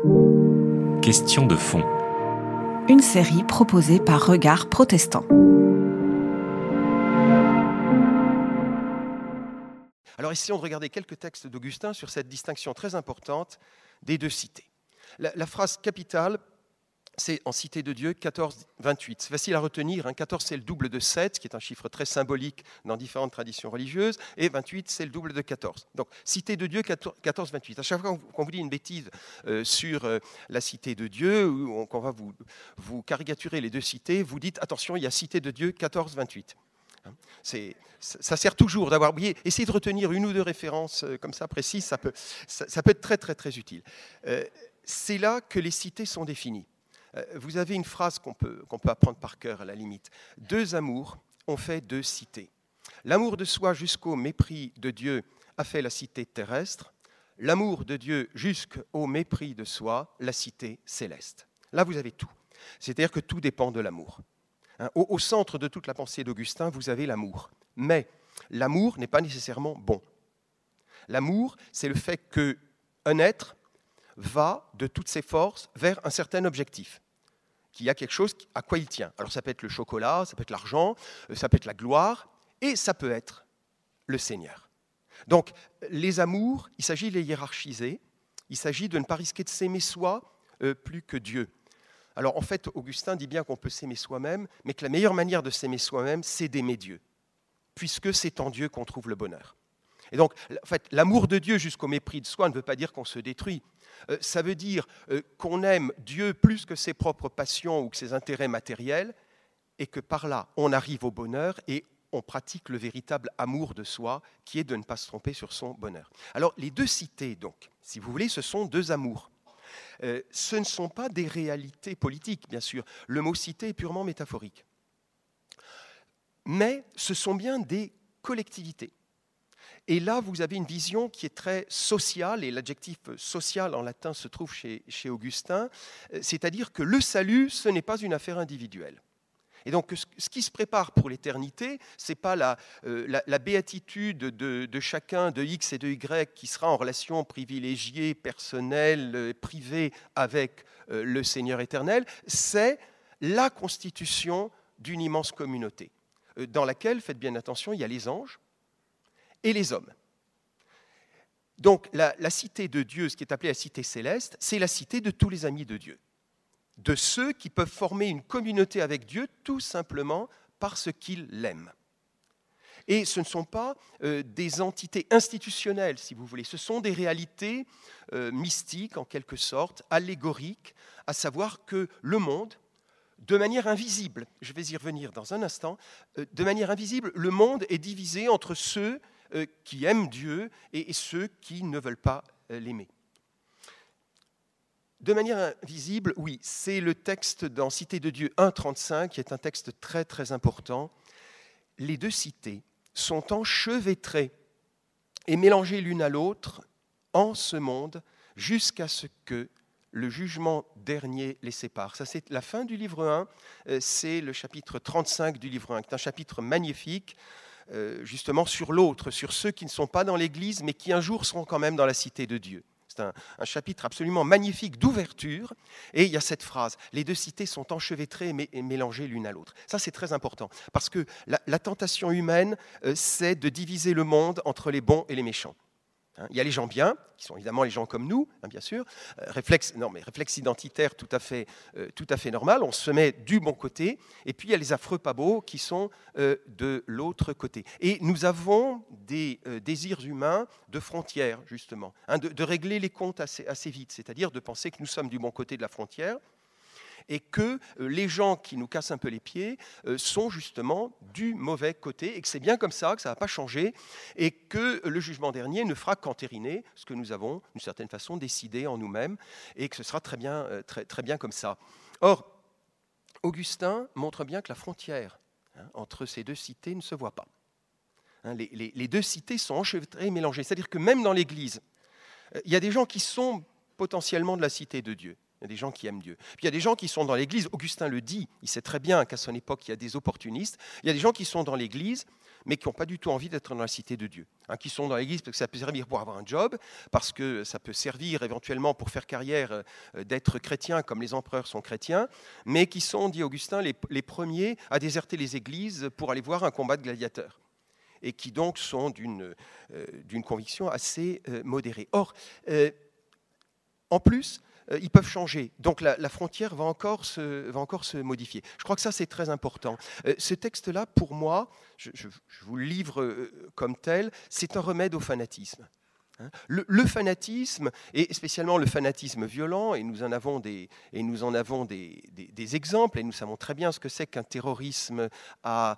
Question de fond. Une série proposée par Regard Protestant. Alors essayons de regarder quelques textes d'Augustin sur cette distinction très importante des deux cités. La, la phrase capitale c'est en Cité de Dieu 14, 28. C'est facile à retenir. 14, hein. c'est le double de 7, qui est un chiffre très symbolique dans différentes traditions religieuses, et 28, c'est le double de 14. Donc, Cité de Dieu 14, 28. À chaque fois qu'on vous dit une bêtise euh, sur euh, la Cité de Dieu, ou qu'on va vous, vous caricaturer les deux cités, vous dites attention, il y a Cité de Dieu 14, 28. Hein. ça sert toujours d'avoir oublié. Essayez de retenir une ou deux références euh, comme ça précises, ça peut, ça, peut être très très très utile. c'est là que les cités sont définies. Euh, vous avez une phrase qu'on peut, peut apprendre par cœur à la limite. Deux amours ont fait deux cités. L'amour de soi jusqu'au mépris de Dieu a fait la cité terrestre. L'amour de Dieu jusqu'au mépris de soi, la cité céleste. Là, vous avez tout. C'est-à-dire que tout dépend de l'amour. Hein, au, centre de toute la pensée d'Augustin, vous avez l'amour. Mais l'amour n'est pas nécessairement bon. L'amour, c'est le fait qu'un être va de toutes ses forces vers un certain objectif, qu'il y a quelque chose à quoi il tient. Alors ça peut être le chocolat, ça peut être l'argent, euh, ça peut être la gloire, et ça peut être le Seigneur. Donc les amours, il s'agit de les hiérarchiser, il s'agit de ne pas risquer de s'aimer soi euh, plus que Dieu. Alors en fait, Augustin dit bien qu'on peut s'aimer soi-même, mais que la meilleure manière de s'aimer soi-même, c'est d'aimer Dieu, puisque c'est en Dieu qu'on trouve le bonheur. Et donc, en fait, l'amour de Dieu jusqu'au mépris de soi ne veut pas dire qu'on se détruit. Euh, ça veut dire euh, qu'on aime Dieu plus que ses propres passions ou que ses intérêts matériels, et que par là, on arrive au bonheur et on pratique le véritable amour de soi, qui est de ne pas se tromper sur son bonheur. Alors, les deux cités, donc, si vous voulez, ce sont deux amours. Euh, ce ne sont pas des réalités politiques, bien sûr. Le mot cité est purement métaphorique. Mais ce sont bien des collectivités. Et là, vous avez une vision qui est très sociale, et l'adjectif social en latin se trouve chez, Augustin, euh, c'est-à-dire que le salut, ce n'est pas une affaire individuelle. Et donc, ce qui se prépare pour l'éternité, ce n'est pas la, euh, béatitude de, chacun, de X et de Y, qui sera en relation privilégiée, personnelle, euh, privée avec le Seigneur éternel, c'est la constitution d'une immense communauté, dans laquelle, faites bien attention, il y a les anges, et les hommes. Donc la, cité de Dieu, ce qui est appelé la cité céleste, c'est la cité de tous les amis de Dieu, de ceux qui peuvent former une communauté avec Dieu tout simplement parce qu'ils l'aiment. Et ce ne sont pas euh, des entités institutionnelles, si vous voulez, ce sont des réalités euh, mystiques, en quelque sorte, allégoriques, à savoir que le monde, de manière invisible, je vais y revenir dans un instant, euh, de manière invisible, le monde est divisé entre ceux qui aiment Dieu et ceux qui ne veulent pas euh, l'aimer. De manière invisible, oui, c'est le texte dans Cité de Dieu 1.35 qui est un texte très très important. Les deux cités sont enchevêtrées et mélangées l'une à l'autre en ce monde jusqu'à ce que le jugement dernier les sépare. Ça, c'est la fin du livre 1, euh, c'est le chapitre 35 du livre 1, qui est un chapitre magnifique euh, justement sur l'autre, sur ceux qui ne sont pas dans l'Église, mais qui un jour seront quand même dans la cité de Dieu. C'est un, chapitre absolument magnifique d'ouverture. Et il y a cette phrase, les deux cités sont enchevêtrées et mélangées l'une à l'autre. Ça, c'est très important, parce que la, tentation humaine, euh, c'est de diviser le monde entre les bons et les méchants. Hein, il y a les gens bien, qui sont évidemment les gens comme nous, hein, bien sûr, euh, réflexe, non, mais réflexe identitaire tout à, fait, euh, tout à fait normal, on se met du bon côté, et puis il y a les affreux pas beaux qui sont euh, de l'autre côté. Et nous avons des désirs humains de frontières, justement, hein, de, régler les comptes assez vite, c'est-à-dire de penser que nous sommes du bon côté de la frontière, et que euh, les gens qui nous cassent un peu les pieds euh, sont justement du mauvais côté, et que c'est bien comme ça, que ça ne va pas changer, et que le jugement dernier ne fera qu'entériner ce que nous avons, d'une certaine façon, décidé en nous-mêmes, et que ce sera très bien, euh, très, bien comme ça. Or, Augustin montre bien que la frontière hein, entre ces deux cités ne se voit pas. Hein, les, les, deux cités sont enchevêtrées et mélangées. C'est-à-dire que même dans l'Église, il y a des gens qui sont potentiellement de la cité de Dieu Il y a des gens qui aiment Dieu. Puis il y a des gens qui sont dans l'Église. Augustin le dit, il sait très bien qu'à son époque, il y a des opportunistes. Il y a des gens qui sont dans l'Église, mais qui n'ont pas du tout envie d'être dans la cité de Dieu. Hein, qui sont dans l'Église parce que ça peut servir pour avoir un job, parce que ça peut servir éventuellement pour faire carrière euh, d'être chrétien comme les empereurs sont chrétiens, mais qui sont, dit Augustin, les, premiers à déserter les églises pour aller voir un combat de gladiateurs et qui donc sont d'une euh, conviction assez euh, modérée. Or, en plus, ils peuvent changer. Donc la, frontière va encore, se, va encore se modifier. Je crois que ça, c'est très important. Euh, ce texte-là, pour moi, je, vous le livre euh, comme tel, c'est un remède au fanatisme. Hein. Le, fanatisme, et spécialement le fanatisme violent, et nous en avons des, et nous en avons des, des, exemples, et nous savons très bien ce que c'est qu'un terrorisme à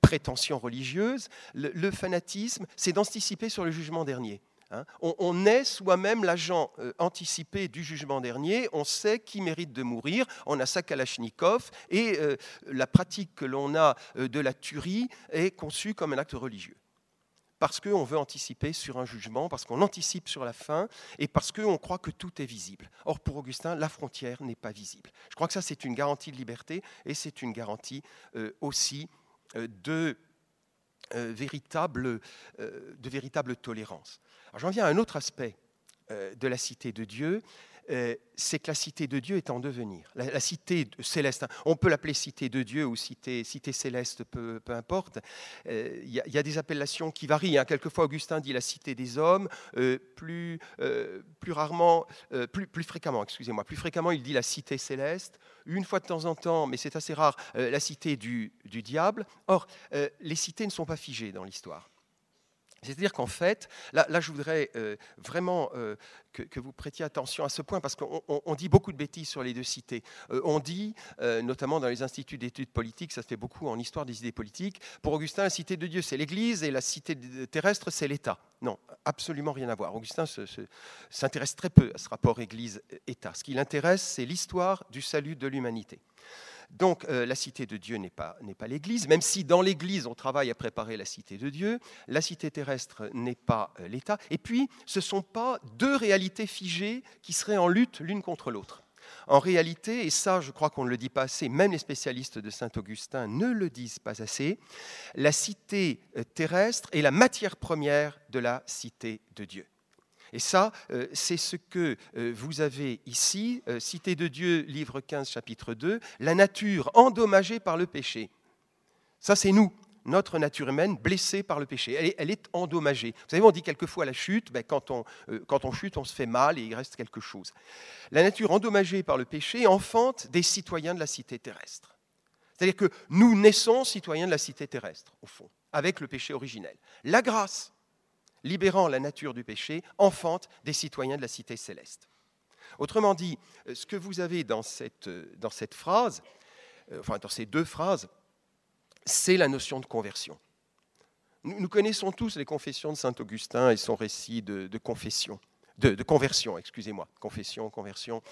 prétention religieuse, le fanatisme, c'est d'anticiper sur le jugement dernier. Hein. On, est soi-même l'agent euh, anticipé du jugement dernier, on sait qui mérite de mourir, on a sa Kalachnikov, et euh, la pratique que l'on a euh, de la tuerie est conçue comme un acte religieux. Parce qu'on veut anticiper sur un jugement, parce qu'on anticipe sur la fin, et parce qu'on croit que tout est visible. Or, pour Augustin, la frontière n'est pas visible. Je crois que ça, c'est une garantie de liberté, et c'est une garantie aussi de véritable, de véritable tolérance. J'en viens à un autre aspect euh, de la cité de Dieu, euh, c'est que la cité de Dieu est en devenir. La, cité céleste, hein, on peut l'appeler cité de Dieu ou cité, cité céleste, peu, importe. Euh, il y, a des appellations qui varient. Hein. Quelquefois, Augustin dit la cité des hommes, plus, plus rarement, plus, fréquemment, excusez-moi, plus fréquemment, il dit la cité céleste. Une fois de temps en temps, mais c'est assez rare, la cité du diable. Or, les cités ne sont pas figées dans l'histoire. C'est-à-dire qu'en fait, là, je voudrais euh, vraiment euh, que, vous prêtiez attention à ce point, parce qu'on dit beaucoup de bêtises sur les deux cités. Euh, on dit, notamment dans les instituts d'études politiques, ça se fait beaucoup en histoire des idées politiques, pour Augustin, la cité de Dieu, c'est l'Église, et la cité terrestre, c'est l'État. Non, absolument rien à voir. Augustin s'intéresse très peu à ce rapport Église-État. Ce qui l'intéresse, c'est l'histoire du salut de l'humanité. Donc euh, la cité de Dieu n'est pas, l'Église, même si dans l'Église on travaille à préparer la cité de Dieu, la cité terrestre n'est pas euh, l'État. Et puis, ce ne sont pas deux réalités figées qui seraient en lutte l'une contre l'autre. En réalité, et ça je crois qu'on ne le dit pas assez, même les spécialistes de Saint-Augustin ne le disent pas assez, la cité euh, terrestre est la matière première de la cité de Dieu. Et ça, euh, c'est ce que euh, vous avez ici, euh, Cité de Dieu, livre 15, chapitre 2, la nature endommagée par le péché. Ça, c'est nous, notre nature humaine blessée par le péché. Elle est, endommagée. Vous savez, on dit quelquefois la chute, ben, quand, on, quand on chute, on se fait mal et il reste quelque chose. La nature endommagée par le péché enfante des citoyens de la cité terrestre. C'est-à-dire que nous naissons citoyens de la cité terrestre, au fond, avec le péché originel. La grâce, libérant la nature du péché, enfante des citoyens de la cité céleste. Autrement dit, euh, ce que vous avez dans cette, euh, dans cette phrase, euh, enfin dans ces deux phrases, c'est la notion de conversion. Nous, connaissons tous les confessions de saint Augustin et son récit de, confession, de, de conversion, excusez-moi, confession, conversion.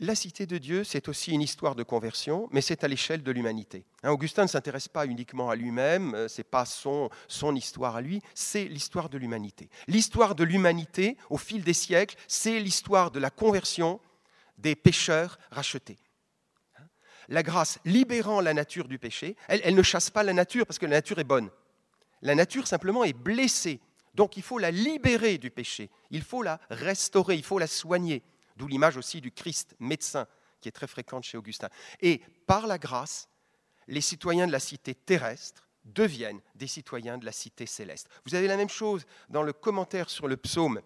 La cité de Dieu, c'est aussi une histoire de conversion, mais c'est à l'échelle de l'humanité. Hein, Augustin ne s'intéresse pas uniquement à lui-même, euh, ce n'est pas son, histoire à lui, c'est l'histoire de l'humanité. L'histoire de l'humanité, au fil des siècles, c'est l'histoire de la conversion des pécheurs rachetés. Hein, la grâce libérant la nature du péché, elle ne chasse pas la nature parce que la nature est bonne. La nature simplement est blessée. Donc il faut la libérer du péché, il faut la restaurer, il faut la soigner. D'où l'image aussi du Christ médecin qui est très fréquente chez Augustin. Et par la grâce, les citoyens de la cité terrestre deviennent des citoyens de la cité céleste. Vous avez la même chose dans le commentaire sur le psaume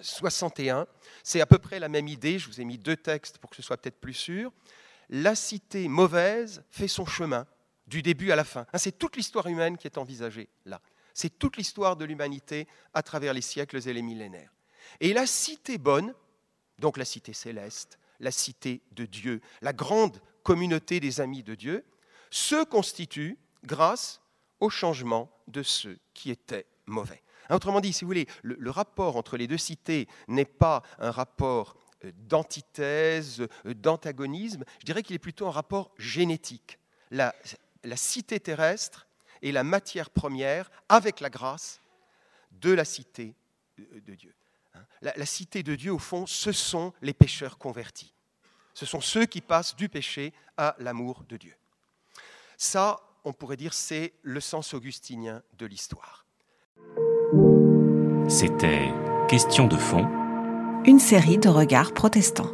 61. C'est à peu près la même idée. Je vous ai mis deux textes pour que ce soit peut-être plus sûr. La cité mauvaise fait son chemin du début à la fin. Hein, c'est toute l'histoire humaine qui est envisagée là. C'est toute l'histoire de l'humanité à travers les siècles et les millénaires. Et la cité bonne donc la cité céleste, la cité de Dieu, la grande communauté des amis de Dieu, se constitue grâce au changement de ceux qui étaient mauvais. Autrement dit, si vous voulez, le, rapport entre les deux cités n'est pas un rapport euh, d'antithèse, euh, d'antagonisme, je dirais qu'il est plutôt un rapport génétique. La, la cité terrestre est la matière première, avec la grâce, de la cité de Dieu. La, la cité de Dieu, au fond, ce sont les pécheurs convertis. Ce sont ceux qui passent du péché à l'amour de Dieu. Ça, on pourrait dire, c'est le sens augustinien de l'histoire. C'était Question de fond. Une série de regards protestants.